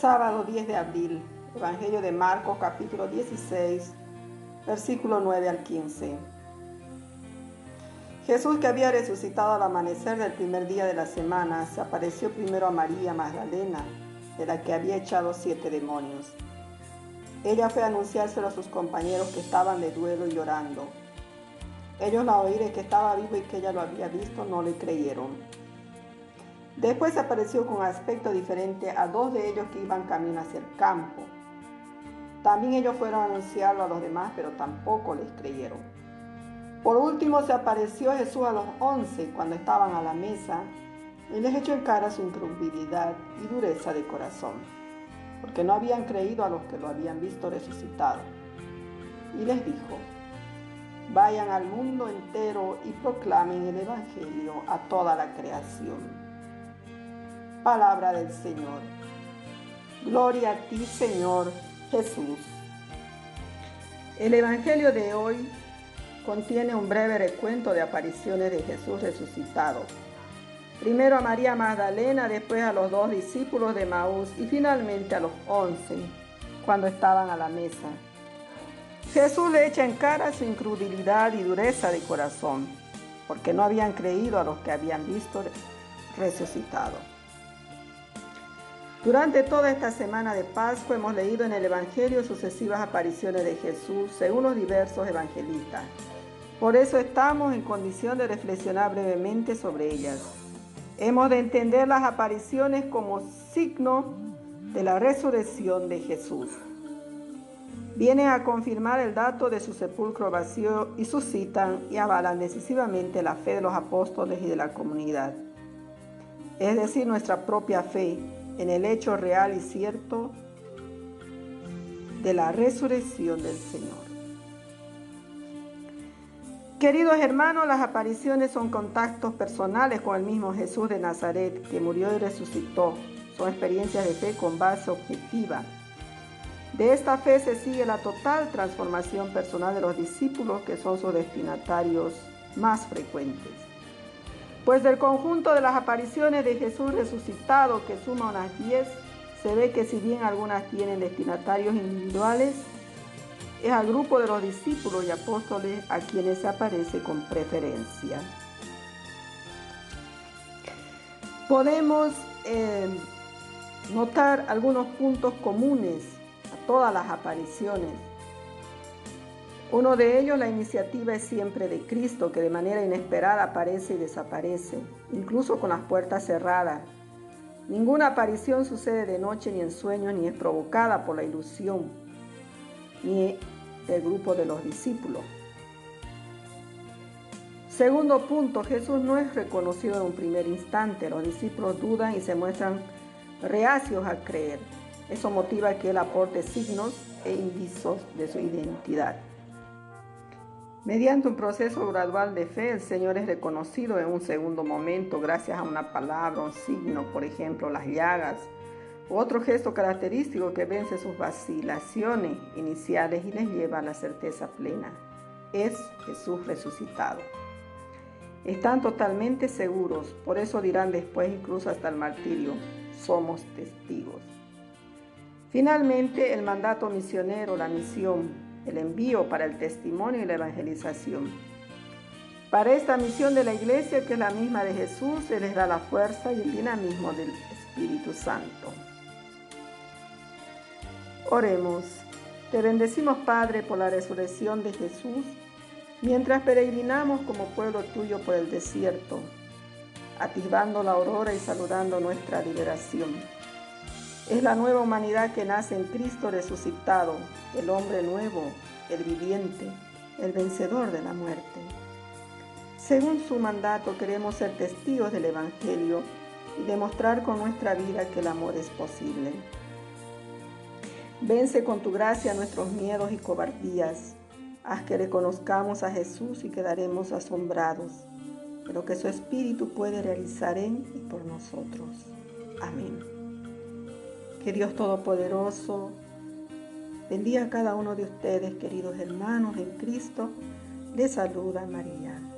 Sábado 10 de abril, Evangelio de Marcos capítulo 16, versículo 9 al 15. Jesús que había resucitado al amanecer del primer día de la semana, se apareció primero a María Magdalena, de la que había echado siete demonios. Ella fue a anunciárselo a sus compañeros que estaban de duelo y llorando. Ellos la oíron que estaba vivo y que ella lo había visto, no le creyeron. Después apareció con aspecto diferente a dos de ellos que iban camino hacia el campo. También ellos fueron a anunciarlo a los demás, pero tampoco les creyeron. Por último se apareció Jesús a los once cuando estaban a la mesa y les echó en cara su incredulidad y dureza de corazón, porque no habían creído a los que lo habían visto resucitado. Y les dijo, vayan al mundo entero y proclamen el Evangelio a toda la creación. Palabra del Señor. Gloria a ti, Señor Jesús. El Evangelio de hoy contiene un breve recuento de apariciones de Jesús resucitado. Primero a María Magdalena, después a los dos discípulos de Maús y finalmente a los once, cuando estaban a la mesa. Jesús le echa en cara su incredulidad y dureza de corazón, porque no habían creído a los que habían visto resucitado. Durante toda esta semana de Pascua hemos leído en el Evangelio sucesivas apariciones de Jesús según los diversos evangelistas. Por eso estamos en condición de reflexionar brevemente sobre ellas. Hemos de entender las apariciones como signo de la resurrección de Jesús. Vienen a confirmar el dato de su sepulcro vacío y suscitan y avalan decisivamente la fe de los apóstoles y de la comunidad. Es decir, nuestra propia fe en el hecho real y cierto de la resurrección del Señor. Queridos hermanos, las apariciones son contactos personales con el mismo Jesús de Nazaret, que murió y resucitó. Son experiencias de fe con base objetiva. De esta fe se sigue la total transformación personal de los discípulos, que son sus destinatarios más frecuentes. Pues del conjunto de las apariciones de Jesús resucitado, que suma unas 10, se ve que si bien algunas tienen destinatarios individuales, es al grupo de los discípulos y apóstoles a quienes se aparece con preferencia. Podemos eh, notar algunos puntos comunes a todas las apariciones uno de ellos, la iniciativa es siempre de Cristo, que de manera inesperada aparece y desaparece, incluso con las puertas cerradas. Ninguna aparición sucede de noche ni en sueños, ni es provocada por la ilusión, ni del grupo de los discípulos. Segundo punto, Jesús no es reconocido en un primer instante. Los discípulos dudan y se muestran reacios a creer. Eso motiva que Él aporte signos e indicios de su identidad. Mediante un proceso gradual de fe, el Señor es reconocido en un segundo momento gracias a una palabra, un signo, por ejemplo, las llagas, otro gesto característico que vence sus vacilaciones iniciales y les lleva a la certeza plena. Es Jesús resucitado. Están totalmente seguros, por eso dirán después incluso hasta el martirio, somos testigos. Finalmente, el mandato misionero, la misión, el envío para el testimonio y la evangelización. Para esta misión de la iglesia, que es la misma de Jesús, se les da la fuerza y el dinamismo del Espíritu Santo. Oremos. Te bendecimos, Padre, por la resurrección de Jesús, mientras peregrinamos como pueblo tuyo por el desierto, atisbando la aurora y saludando nuestra liberación. Es la nueva humanidad que nace en Cristo resucitado, el hombre nuevo, el viviente, el vencedor de la muerte. Según su mandato queremos ser testigos del Evangelio y demostrar con nuestra vida que el amor es posible. Vence con tu gracia nuestros miedos y cobardías. Haz que reconozcamos a Jesús y quedaremos asombrados de lo que su Espíritu puede realizar en y por nosotros. Amén. Que Dios Todopoderoso bendiga a cada uno de ustedes, queridos hermanos en Cristo. Les saluda María.